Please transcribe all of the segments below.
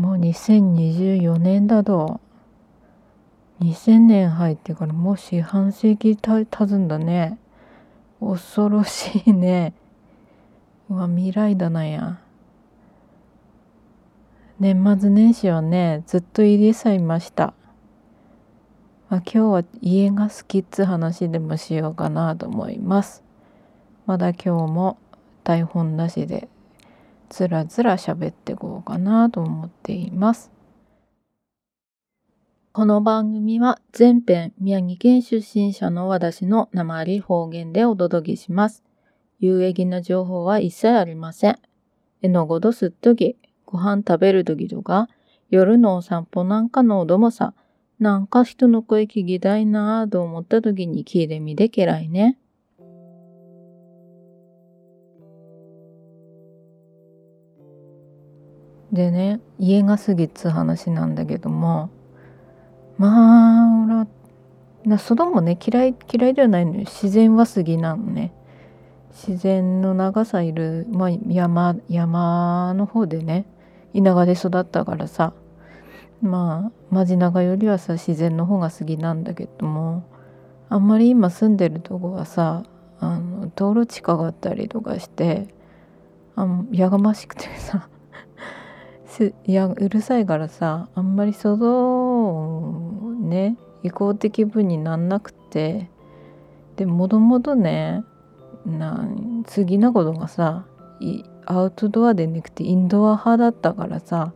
もう2024年だど。2000年入ってからもう四半世紀た経つんだね。恐ろしいね。うわ未来だなや。年末年始はねずっと入れさいました。まあ、今日は家が好きっつ話でもしようかなと思います。まだ今日も台本なしで。つらつら喋っていこうかなと思っていますこの番組は全編宮城県出身者の私の鉛方言でお届けします。有益な情報は一切ありません。絵のごどすっとき、ご飯食べるときとか、夜のお散歩なんかのおどもさ、なんか人の声聞きたいなぁと思ったときに聞いてみてけらいね。でね、家が過ぎっつう話なんだけども、まあ俺はな外もね嫌い嫌いではないのよ。自然は好きなのね。自然の長さいる、まあ、山山の方でね田舎で育ったからさまあ街中よりはさ自然の方が好きなんだけどもあんまり今住んでるとこはさあの道路地下があったりとかしてあやがましくてさいやうるさいからさあんまり外ね移行的分になんなくてでもともとねな次のことがさアウトドアでなくてインドア派だったからさ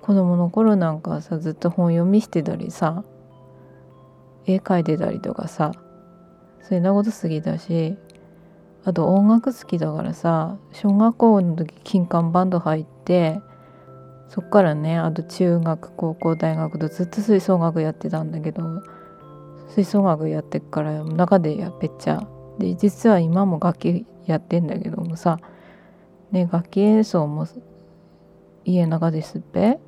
子供の頃なんかさずっと本読みしてたりさ絵描いてたりとかさそんなこと好きだしあと音楽好きだからさ小学校の時金管バンド入ってそっからねあと中学高校大学とずっと吹奏楽やってたんだけど吹奏楽やってっから中でやっぺっちゃで実は今も楽器やってんだけどもさね楽器演奏も家の中ですっぺ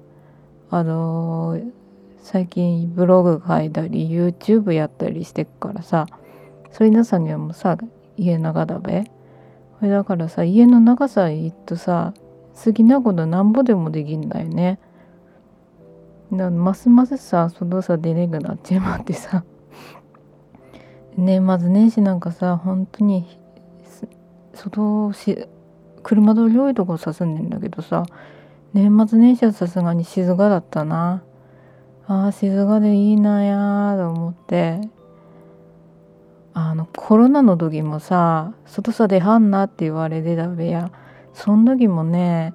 あのー、最近ブログ書いたり YouTube やったりしてっからさそれなさにはもうさ家の中だべだからさ家の中さ行っとさ好きなことなんぼでもできんだよね。だますますさ外さ出れなくなっちまってさ。年末年始なんかさ本当に外し車通り多いとこさすんでんだけどさ。年末年始はさすがに静かだったな。あー静かでいいなやと思って。あのコロナの時もさ外さ出はんなって言われてたべや。そん時もね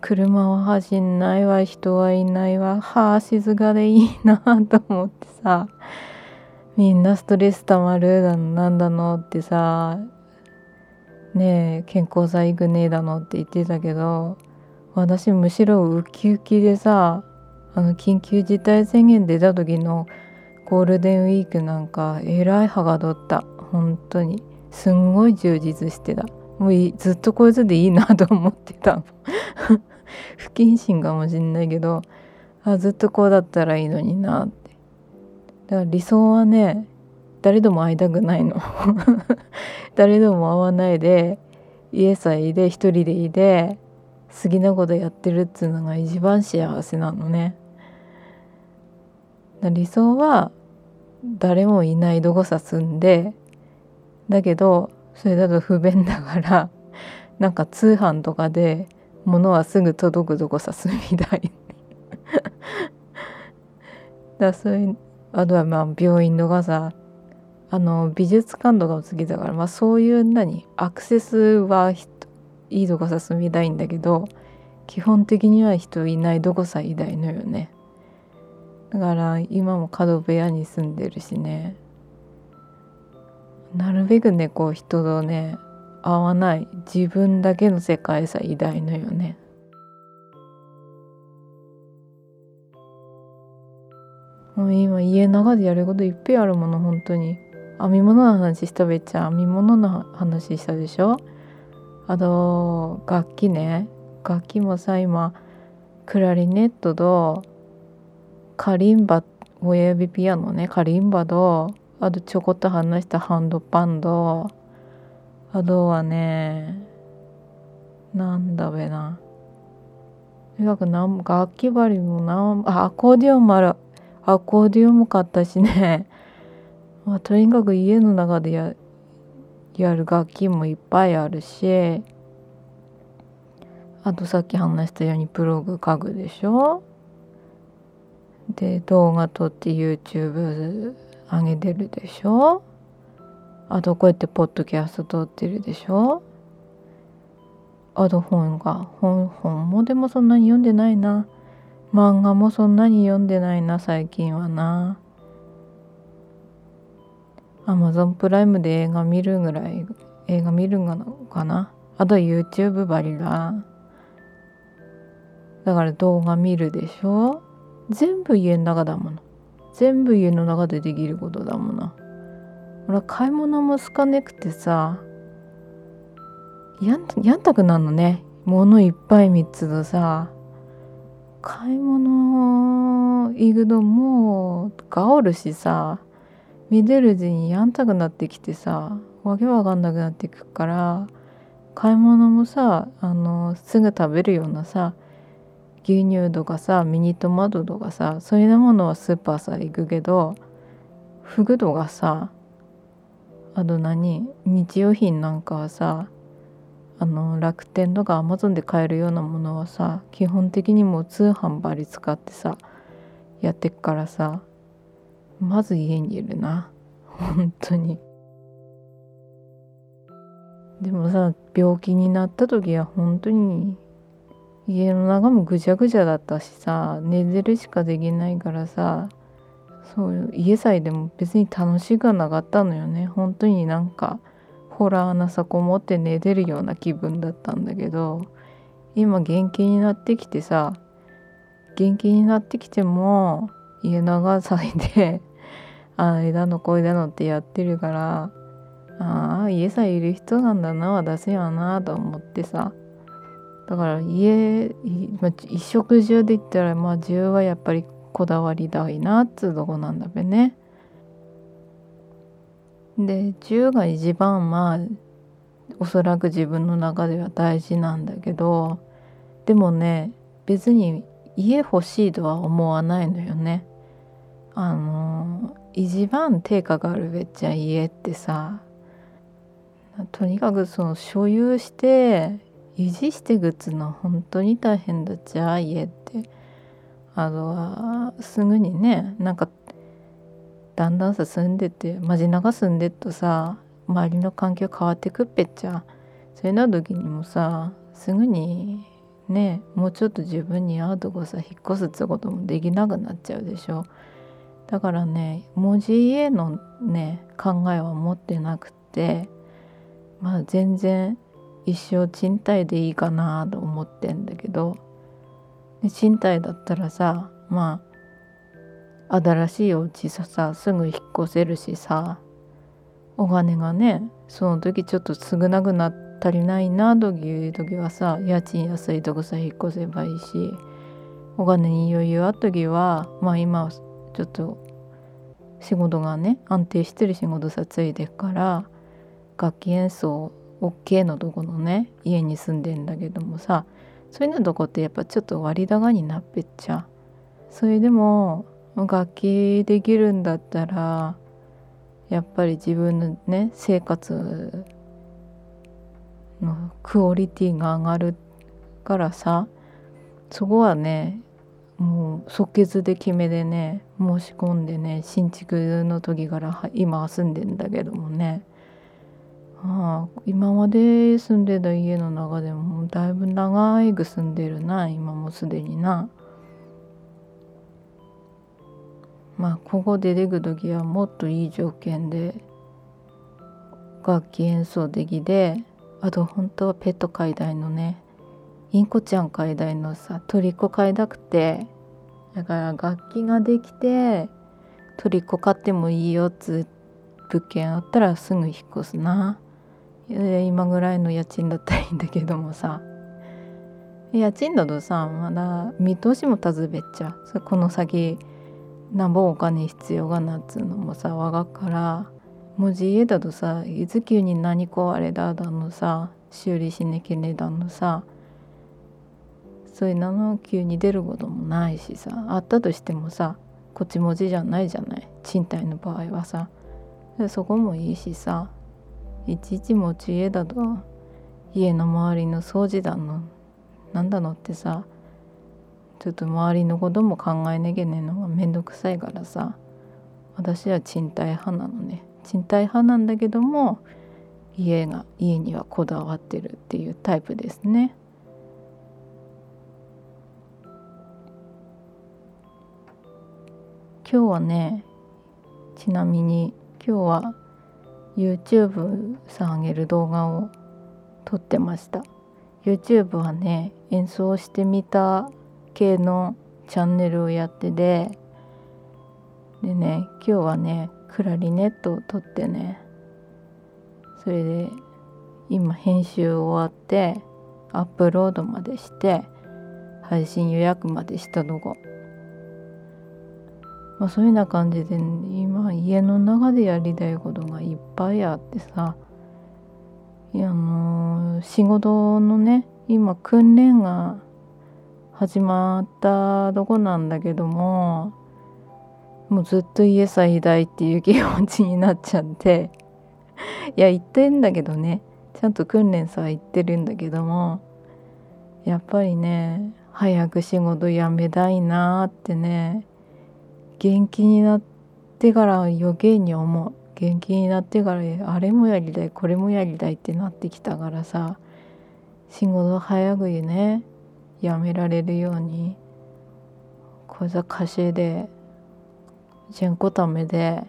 車は走んないわ人はいないわはあ静かでいいなと思ってさみんなストレスたまるだのなんだのってさねえ健康剤行くねえだのって言ってたけど私むしろウキウキでさあの緊急事態宣言出た時のゴールデンウィークなんかえらいはがどった本当にすんごい充実してた。もうずっとこいつでいいなと思ってた。不謹慎かもしんないけどあずっとこうだったらいいのになって。だから理想はね誰とも会いたくないの。誰とも会わないで家さえいで一人でいで好きなことやってるっつうのが一番幸せなのね。理想は誰もいないどこさ住んで。だけどそれだと不便だから なんか通販とかで物はすぐ届くとこさすみたい だそういうあとはまあ病院とかさあの美術館とかも好きだから、まあ、そういう何アクセスはいいとこさ住みたいんだけど基本的には人いないどこさいないのよね。だから今も角部屋に住んでるしね。なるべくねこう人とね合わない。自分だけの世界さ偉大のよね。もう今家の中でやることいっぺんあるもの本当に。編み物の話したべっちゃ編み物の話したでしょ？あと楽器ね。楽器もさ今クラリネットとカリンバ親指ピアノね。カリンバとあとちょこっと話したハンドパンド。あとはねなんだべな。とにかく楽器針もなんあアコーディオンもある。アコーディオンも買ったしね、まあ、とにかく家の中でややる楽器もいっぱいあるし。あとさっき話したようにブログ書くでしょ。で動画撮って YouTube 上げてるでしょ？あとこうやってポッドキャスト撮ってるでしょ？あと本が本本もでもそんなに読んでないな。漫画もそんなに読んでないな最近はな。アマゾンプライムで映画見るぐらい映画見るのかな？あと YouTube バリラだから動画見るでしょ？全部家の中だもの。全部家の中でできることだもの俺買い物も好かねくてさやんやんたくなるのね。物いっぱい3つとさ買い物行くのもうがおるしさ見てるうちにやんたくなってきてさわけわかんなくなってくから買い物もさあのすぐ食べるようなさ牛乳とかさミニトマトとかさそういうものはスーパーさ行くけどフグとかさあと何日用品なんかはさあの楽天とかアマゾンで買えるようなものはさ基本的にもう通販バリ使ってさやってっからさまず家にいるな。本当に。でもさ病気になった時は本当に家の中もぐちゃぐちゃだったしさ寝てるしかできないからさそう家さえでも別に楽しくはなかったのよね。本当になんかホラーなさこもって寝てるような気分だったんだけど今元気になってきてさ元気になってきても家長さいで あれだのこれだのってやってるからああ家さえいる人なんだな私はなと思ってさだから家、まあ、衣食住で言ったらまあ住はやっぱりこだわりたいなっつうとこなんだべね。で住が一番まあおそらく自分の中では大事なんだけどでもね別に家欲しいとは思わないのよね。あの一番定価があるべっちゃ家ってさとにかくその所有して維持してぐつの本当に大変だっちゃ家ってあとはすぐにねなんかだんだんさ住んでてマジ中住んでっとさ周りの環境変わってくっぺっちゃそういうな時にもさすぐにねもうちょっと自分に合うとこさ引っ越すってこともできなくなっちゃうでしょだからね文字家のね考えは持ってなくてまあ全然一生賃貸でいいかなと思ってんだけど。で賃貸だったらさまあ新しいお家ささすぐ引っ越せるしさお金がねその時ちょっと少なくな足りないなという時はさ家賃安いとこさ引っ越せばいいしお金に余裕あった時はまあ今ちょっと仕事がね安定してる仕事さついてから楽器演奏 OK のとこのね家に住んでんだけどもさそういうのとこってやっぱちょっと割高になっぺっちゃそれでも楽器できるんだったらやっぱり自分のね生活のクオリティが上がるからさそこはねもう即決で決めでね申し込んでね新築の時から今住んでんだけどもねああ今まで住んでた家の中でもだいぶ長いく住んでるな今もすでにな。まあここ出てく時はもっといい条件で楽器演奏できてあと本当はペット飼いたいのねインコちゃん飼いたいのさ鳥子飼いたくてだから楽器ができて鳥子飼ってもいいよっつ物件あったらすぐ引っ越すな。今ぐらいの家賃だったらいいんだけどもさ。家賃だとさまだ見通しもたずべっちゃ。この先なんぼお金必要がなっつうのもさわがっから。文字家だとさいつ急に何壊れだだのさ修理しなきゃねだのさ。そういうの急に出ることもないしさあったとしてもさこっち文字じゃないじゃない。賃貸の場合はさ。そこもいいしさ。いちいち持ち家だと家の周りの掃除だのなんだのってさちょっと周りのことも考えなきゃねえのがめんどくさいからさ私は賃貸派なのね賃貸派なんだけども家が家にはこだわってるっていうタイプですね。今日はねちなみに今日は YouTube さん上げる動画を撮ってました。YouTube はね演奏してみた系のチャンネルをやっててでね今日はねクラリネットを撮ってねそれで今編集終わってアップロードまでして配信予約までしたとこまあ、そういうような感じで今家の中でやりたいことがいっぱいあってさ。いやあの、仕事のね今訓練が始まったとこなんだけどももうずっと家さいたいっていう気持ちになっちゃって。いや言ってんだけどね。ちゃんと訓練さ行ってるんだけどもやっぱりね早く仕事辞めたいなってね元気になってから余計に思う。元気になってからあれもやりたいこれもやりたいってなってきたからさ仕事早くね。やめられるように。こざ稼いで全個ためで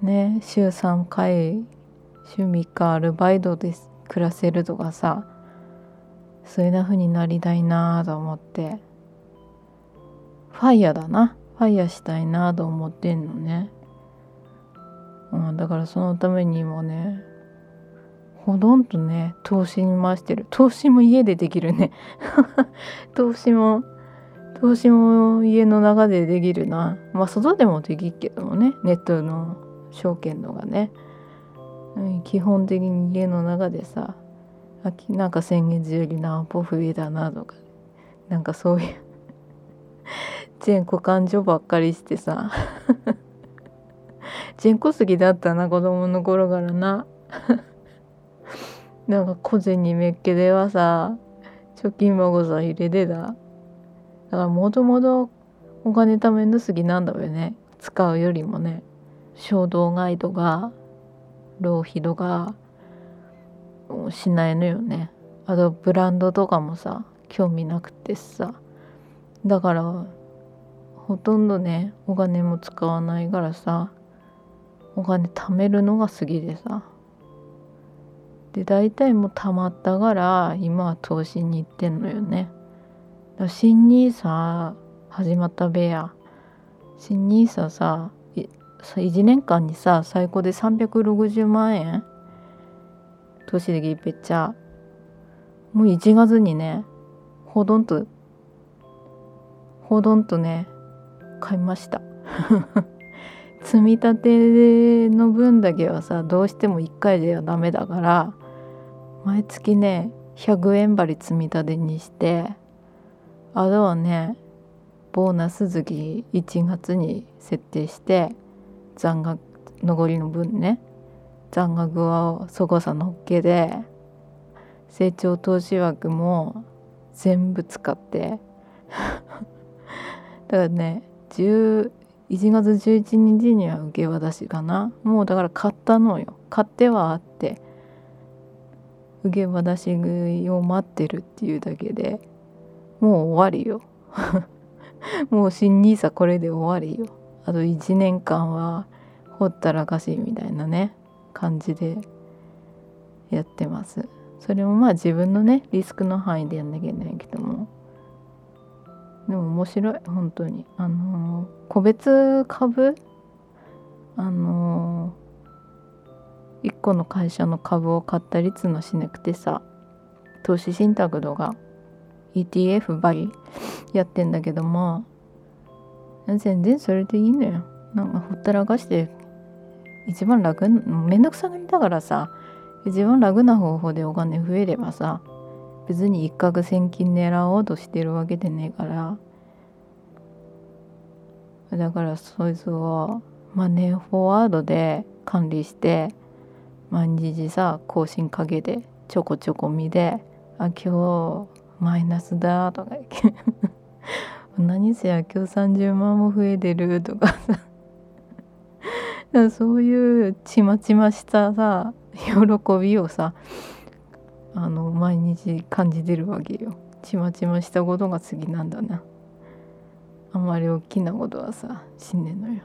ね週3回週3日アルバイトで暮らせるとかさそういうふうになりたいなと思って。ファイヤーだな。ファイヤーしたいなと思ってんのね、うん、だからそのためにもねほとんどね投資に回してる。投資も家でできるね。投資も投資も家の中でできるな。まあ外でもできるけどもねネットの証券のがね、うん、基本的に家の中でさなんか先月より何歩増えたなとかなんかそういう 全股感情ばっかりしてさ。全個好きだったな子供の頃からな。なんか小銭めっけではさ貯金箱さ入れてた。だからもともとお金貯めの好きなんだよね。使うよりもね。衝動買いとか浪費とかしないのよね。あとブランドとかもさ興味なくてさ。だからほとんどねお金も使わないからさお金貯めるのが好きでさ。で大体もう貯まったから今は投資に行ってんのよね。新ニーサ始まったべや新ニーサさ1年間にさ最高で360万円投資できぺっちゃ。もう1月にねほとんどほとんどね買いました。積み立ての分だけはさどうしても1回ではダメだから毎月ね100円張り積み立てにしてあとはねボーナス月1月に設定して残額残りの分ね残額はそこさのっけで成長投資枠も全部使って だからね1 1月11日には受け渡しかな。もうだから買ったのよ。買ってはあって受け渡し食いを待ってるっていうだけでもう終わりよ。もう新 nisa これで終わりよ。あと1年間はほったらかしみたいなね感じでやってます。それもまあ自分のねリスクの範囲でやんなきゃいけないけども。でも面白い本当に。あの個別株？あの1個の会社の株を買ったりつのしなくてさ投資信託とか ETF ばりやってんだけども全然それでいいのよ。なんかほったらかして一番楽めんどくさがりだからさ一番楽な方法でお金増えればさ別に一攫千金狙おうとしてるわけでねえから。だからそいつをマネーフォワードで管理して毎日さ更新かけてちょこちょこ見てあ今日マイナスだとか 何せや今日30万も増えてるとかさ。そういうちまちましたさ喜びをさあの毎日感じてるわけよ。ちまちましたことが次なんだな。あんまり大きなことはさしんねんのよ。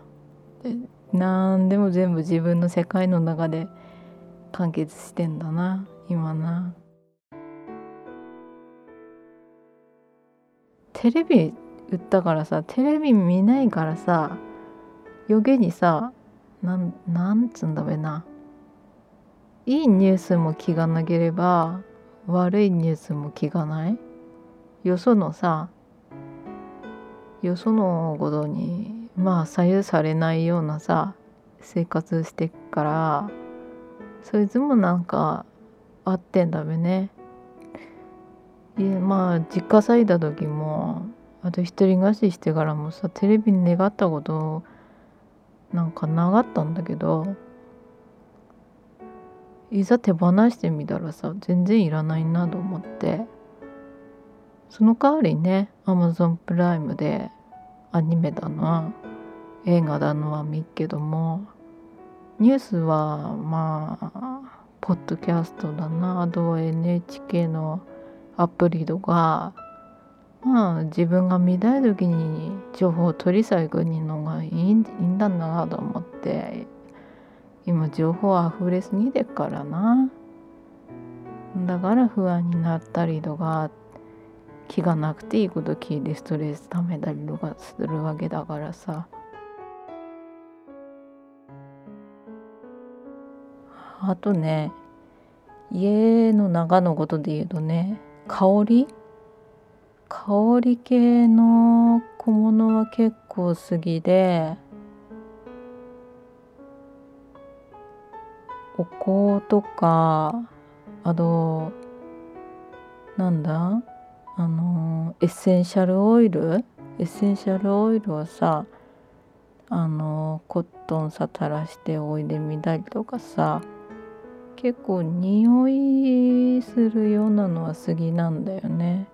でなんでも全部自分の世界の中で完結してんだな今な。テレビ売ったからさテレビ見ないからさ余計にさなんなんつんだべな。いいニュースも気がなければ悪いニュースも気がないよそのさよそのことにまあ左右されないようなさ生活してっからそいつもなんかあってんだべね。いやまあ実家咲いた時もあと一人暮らししてからもさテレビに願ったことなんかなかったんだけどいざ手放してみたらさ全然いらないなと思って。その代わりね Amazon プライムでアニメだの映画だのは見っけどもニュースはまあポッドキャストだなあとは NHK のアプリとかまあ自分が見たい時に情報を取り最後にのがいいんだなと思って。今情報あふれすぎてっからな。だから不安になったりとか気がなくていいこと聞いてストレスためたりとかするわけだからさ。あとね家の中のことで言うとね香り？香り系の小物は結構好きでお香とかあとなんだ？あのエッセンシャルオイル？エッセンシャルオイルをさあのコットンさ垂らしておいでみたりとかさ結構匂いするようなのは好きなんだよね。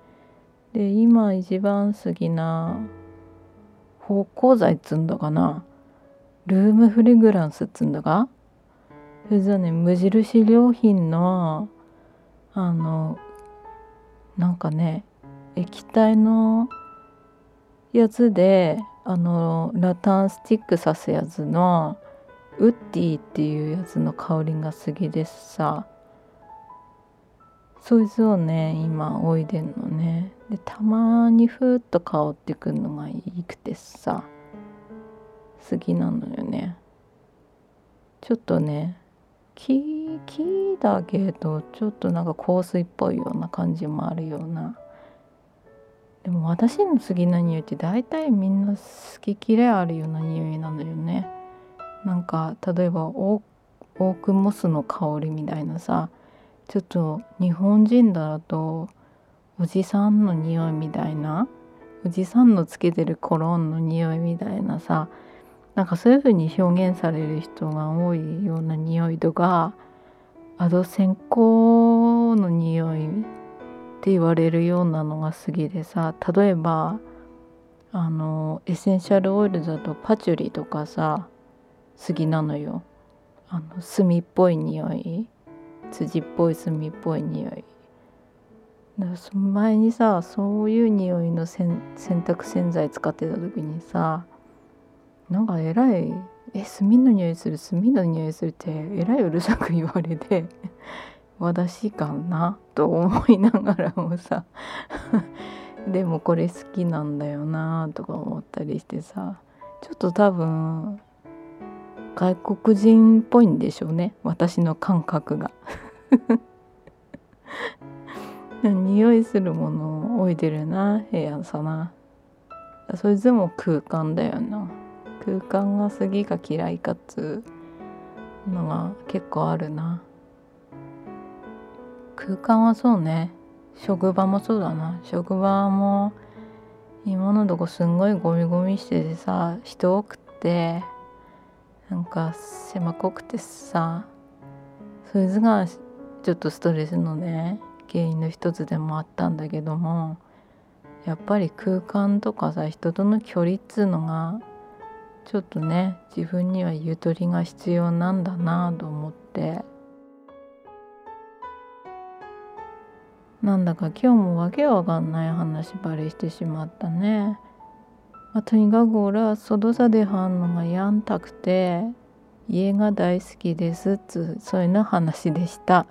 で今一番好きな芳香剤っつんだかな？ルームフレグランスっつんだか？それじゃね無印良品のあのなんかね液体のやつであのラタンスティックさすやつのウッディっていうやつの香りが好きですさそいつをね今置いでんのね。でたまにふーっと香ってくるのがいいくてさ好きなのよね。ちょっとね木木だけどちょっとなんか香水っぽいような感じもあるような。でも私の好きな匂いって大体みんな好き嫌いあるような匂いなのよね。なんか例えばオークモスの香りみたいなさ。ちょっと日本人だとおじさんの匂いみたいな。おじさんのつけてるコロンの匂いみたいなさ。なんかそういう風に表現される人が多いような匂いとかあと線香の匂いって言われるようなのが好きでさ例えばあのエッセンシャルオイルだとパチュリとかさ好きなのよ。あの炭っぽい匂い辻っぽい炭っぽい匂い。その前にさそういう匂いの洗濯洗剤使ってた時にさなんかえらい「え炭の匂いする炭の匂いする」ってえらいうるさく言われて 私かなと思いながらもさ でもこれ好きなんだよなとか思ったりしてさちょっと多分外国人っぽいんでしょうね私の感覚が。匂いするものを置いてるな部屋さな。それでも空間だよな。空間が好きか嫌いかつうのが結構あるな。空間はそうね。職場もそうだな。職場も今のとこすんごいゴミゴミしててさ人多くてなんか狭くてさそれがちょっとストレスのね原因の一つでもあったんだけどもやっぱり空間とかさ人との距離っつうのがちょっとね自分にはゆとりが必要なんだなと思って。なんだか今日もわけわかんない話ばれしてしまったね。まあ、とにかく俺は外さではんのがやんたくて家が大好きですっつそういうの話でした。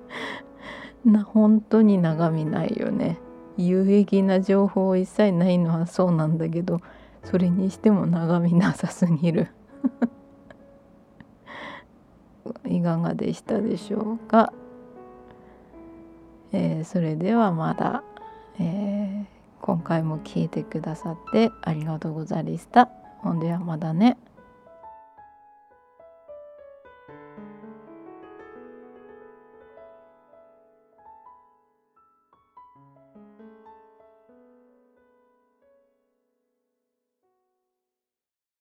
な本当に眺みないよね。有益な情報一切ないのはそうなんだけど。それにしても眺みなさすぎる いかがでしたでしょうか、えー、それではまだ、えー、今回も聞いてくださってありがとうございました。ほんではまだね。